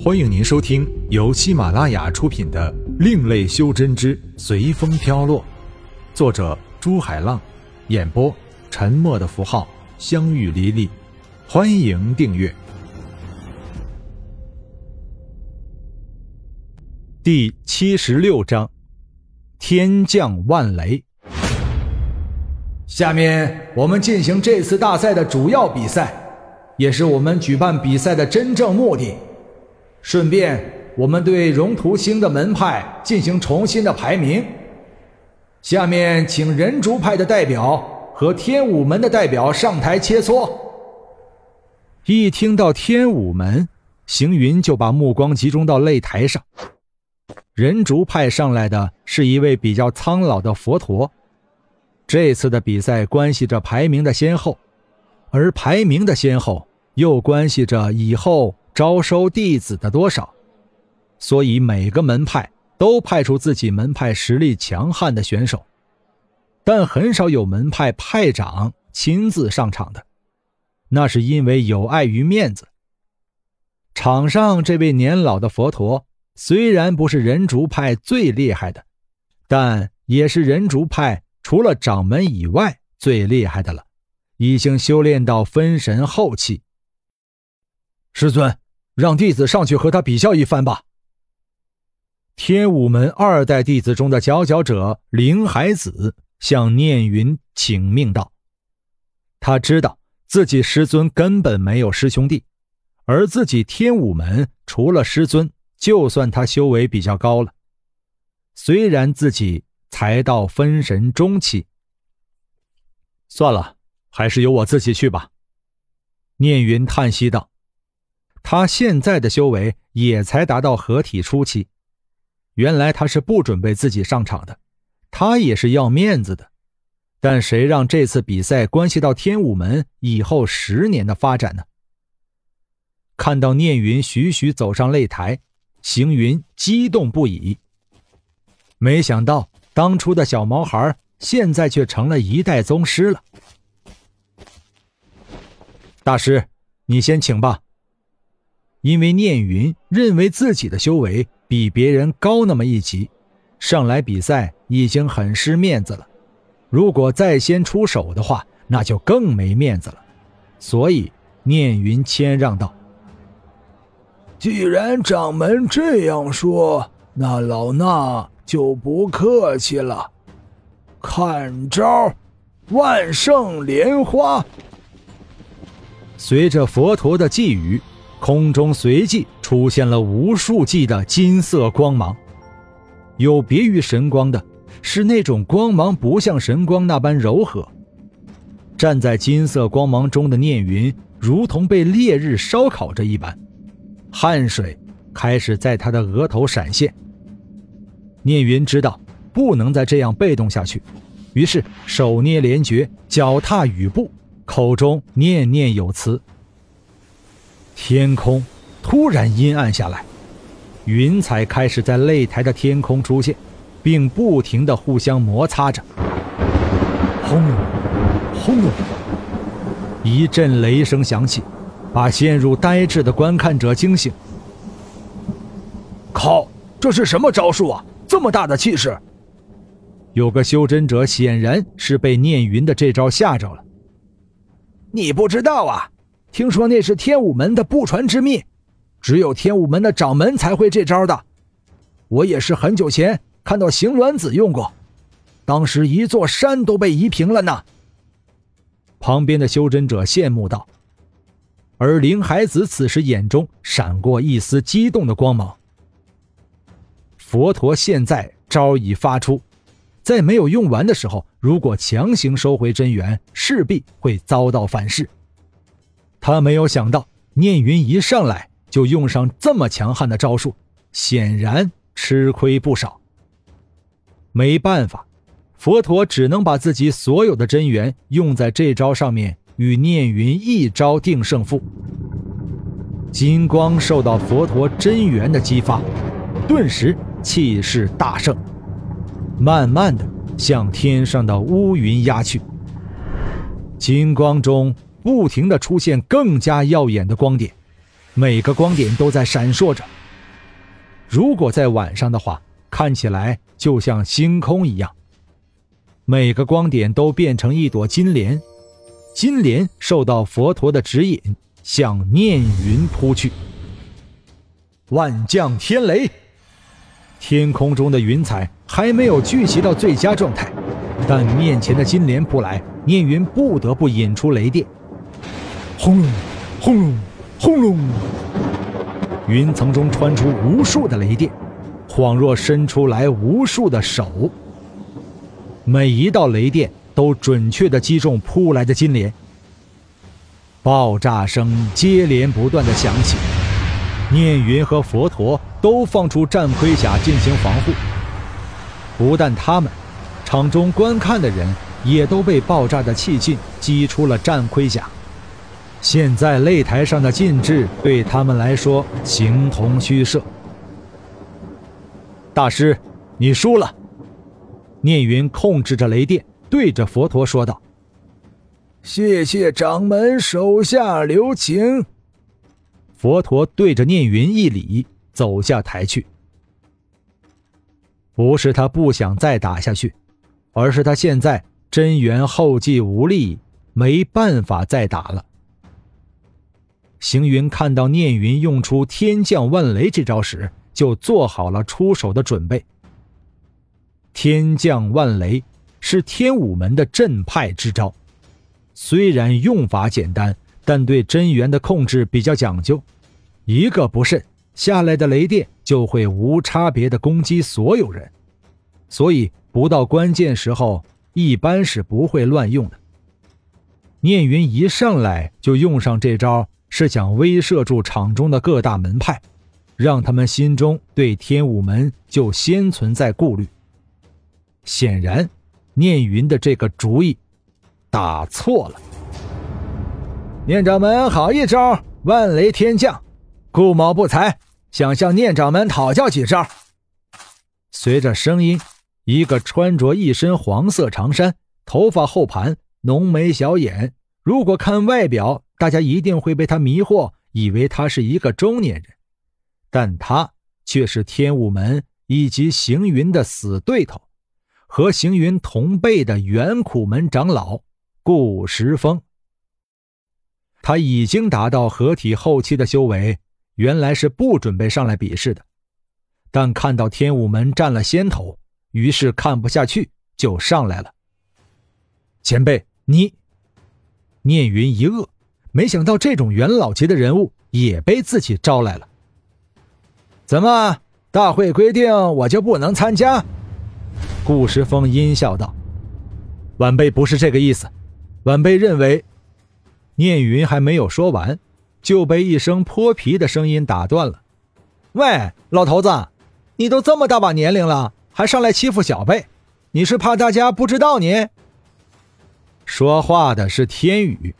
欢迎您收听由喜马拉雅出品的《另类修真之随风飘落》，作者朱海浪，演播沉默的符号、相遇离离。欢迎订阅。第七十六章：天降万雷。下面我们进行这次大赛的主要比赛，也是我们举办比赛的真正目的。顺便，我们对荣图星的门派进行重新的排名。下面，请人族派的代表和天武门的代表上台切磋。一听到天武门，行云就把目光集中到擂台上。人族派上来的是一位比较苍老的佛陀。这次的比赛关系着排名的先后，而排名的先后又关系着以后。招收弟子的多少，所以每个门派都派出自己门派实力强悍的选手，但很少有门派派长亲自上场的，那是因为有碍于面子。场上这位年老的佛陀虽然不是人族派最厉害的，但也是人族派除了掌门以外最厉害的了，已经修炼到分神后期。师尊。让弟子上去和他比较一番吧。天武门二代弟子中的佼佼者灵海子向念云请命道：“他知道自己师尊根本没有师兄弟，而自己天武门除了师尊，就算他修为比较高了。虽然自己才到分神中期，算了，还是由我自己去吧。”念云叹息道。他现在的修为也才达到合体初期，原来他是不准备自己上场的，他也是要面子的，但谁让这次比赛关系到天武门以后十年的发展呢？看到念云徐徐走上擂台，行云激动不已。没想到当初的小毛孩，现在却成了一代宗师了。大师，你先请吧。因为念云认为自己的修为比别人高那么一级，上来比赛已经很失面子了。如果再先出手的话，那就更没面子了。所以念云谦让道：“既然掌门这样说，那老衲就不客气了。看招，万圣莲花！”随着佛陀的寄语。空中随即出现了无数记的金色光芒，有别于神光的是那种光芒不像神光那般柔和。站在金色光芒中的念云，如同被烈日烧烤着一般，汗水开始在他的额头闪现。念云知道不能再这样被动下去，于是手捏连诀，脚踏雨步，口中念念有词。天空突然阴暗下来，云彩开始在擂台的天空出现，并不停的互相摩擦着。轰隆，轰隆！一阵雷声响起，把陷入呆滞的观看者惊醒。靠，这是什么招数啊？这么大的气势！有个修真者显然是被念云的这招吓着了。你不知道啊？听说那是天武门的不传之秘，只有天武门的掌门才会这招的。我也是很久前看到邢鸾子用过，当时一座山都被移平了呢。旁边的修真者羡慕道，而林海子此时眼中闪过一丝激动的光芒。佛陀现在招已发出，在没有用完的时候，如果强行收回真元，势必会遭到反噬。他没有想到，念云一上来就用上这么强悍的招数，显然吃亏不少。没办法，佛陀只能把自己所有的真元用在这招上面，与念云一招定胜负。金光受到佛陀真元的激发，顿时气势大盛，慢慢的向天上的乌云压去。金光中。不停的出现更加耀眼的光点，每个光点都在闪烁着。如果在晚上的话，看起来就像星空一样。每个光点都变成一朵金莲，金莲受到佛陀的指引，向念云扑去。万降天雷，天空中的云彩还没有聚集到最佳状态，但面前的金莲扑来，念云不得不引出雷电。轰隆，轰隆，轰隆，云层中穿出无数的雷电，恍若伸出来无数的手。每一道雷电都准确地击中扑来的金莲，爆炸声接连不断地响起。念云和佛陀都放出战盔甲进行防护。不但他们，场中观看的人也都被爆炸的气劲击出了战盔甲。现在擂台上的禁制对他们来说形同虚设。大师，你输了。聂云控制着雷电，对着佛陀说道：“谢谢掌门手下留情。”佛陀对着聂云一礼，走下台去。不是他不想再打下去，而是他现在真元后继无力，没办法再打了。行云看到聂云用出天降万雷这招时，就做好了出手的准备。天降万雷是天武门的镇派之招，虽然用法简单，但对真元的控制比较讲究。一个不慎，下来的雷电就会无差别的攻击所有人，所以不到关键时候，一般是不会乱用的。念云一上来就用上这招，是想威慑住场中的各大门派，让他们心中对天武门就先存在顾虑。显然，念云的这个主意打错了。念掌门，好一招万雷天降！顾某不才，想向念掌门讨教几招。随着声音，一个穿着一身黄色长衫、头发后盘、浓眉小眼，如果看外表，大家一定会被他迷惑，以为他是一个中年人，但他却是天武门以及行云的死对头。和行云同辈的元苦门长老顾时峰，他已经达到合体后期的修为，原来是不准备上来比试的，但看到天武门占了先头，于是看不下去就上来了。前辈，你，聂云一愕，没想到这种元老级的人物也被自己招来了。怎么，大会规定我就不能参加？顾时风阴笑道：“晚辈不是这个意思，晚辈认为……”聂云还没有说完，就被一声泼皮的声音打断了。“喂，老头子，你都这么大把年龄了，还上来欺负小辈，你是怕大家不知道你？”说话的是天宇，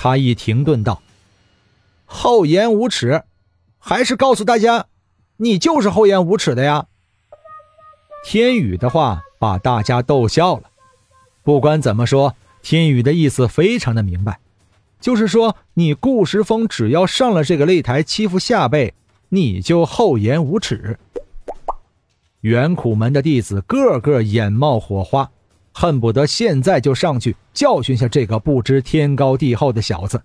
他一停顿道：“厚颜无耻，还是告诉大家，你就是厚颜无耻的呀！”天宇的话把大家逗笑了。不管怎么说，天宇的意思非常的明白，就是说你顾时风只要上了这个擂台欺负下辈，你就厚颜无耻。元苦门的弟子个个眼冒火花，恨不得现在就上去教训下这个不知天高地厚的小子。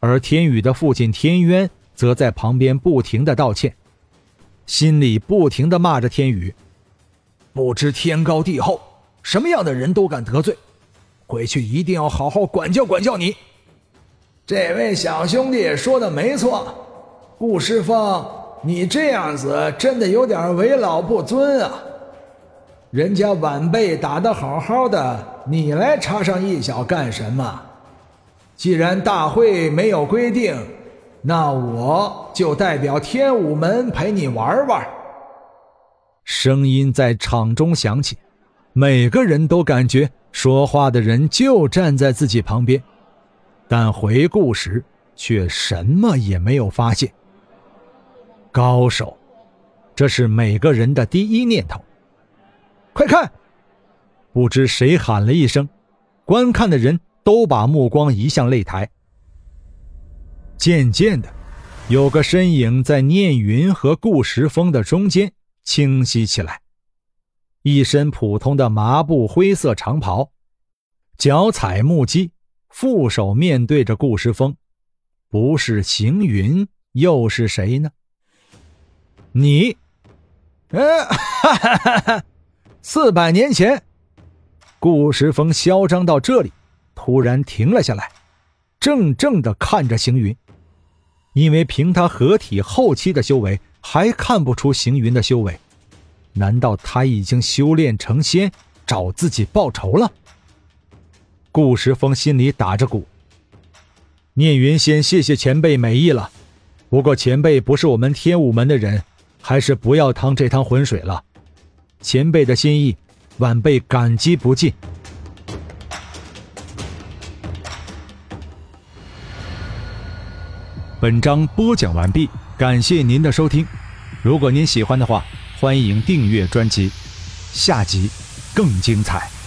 而天宇的父亲天渊则在旁边不停的道歉。心里不停的骂着天宇，不知天高地厚，什么样的人都敢得罪，回去一定要好好管教管教你。这位小兄弟说的没错，顾师峰，你这样子真的有点为老不尊啊！人家晚辈打的好好的，你来插上一脚干什么？既然大会没有规定。那我就代表天武门陪你玩玩。声音在场中响起，每个人都感觉说话的人就站在自己旁边，但回顾时却什么也没有发现。高手，这是每个人的第一念头。快看！不知谁喊了一声，观看的人都把目光移向擂台。渐渐的，有个身影在念云和顾时风的中间清晰起来，一身普通的麻布灰色长袍，脚踩木屐，负手面对着顾时风，不是行云又是谁呢？你，呃，哈哈哈哈！四百年前，顾时风嚣张到这里，突然停了下来，怔怔的看着行云。因为凭他合体后期的修为，还看不出行云的修为，难道他已经修炼成仙，找自己报仇了？顾时风心里打着鼓。聂云先谢谢前辈美意了，不过前辈不是我们天武门的人，还是不要趟这趟浑水了。前辈的心意，晚辈感激不尽。本章播讲完毕，感谢您的收听。如果您喜欢的话，欢迎订阅专辑，下集更精彩。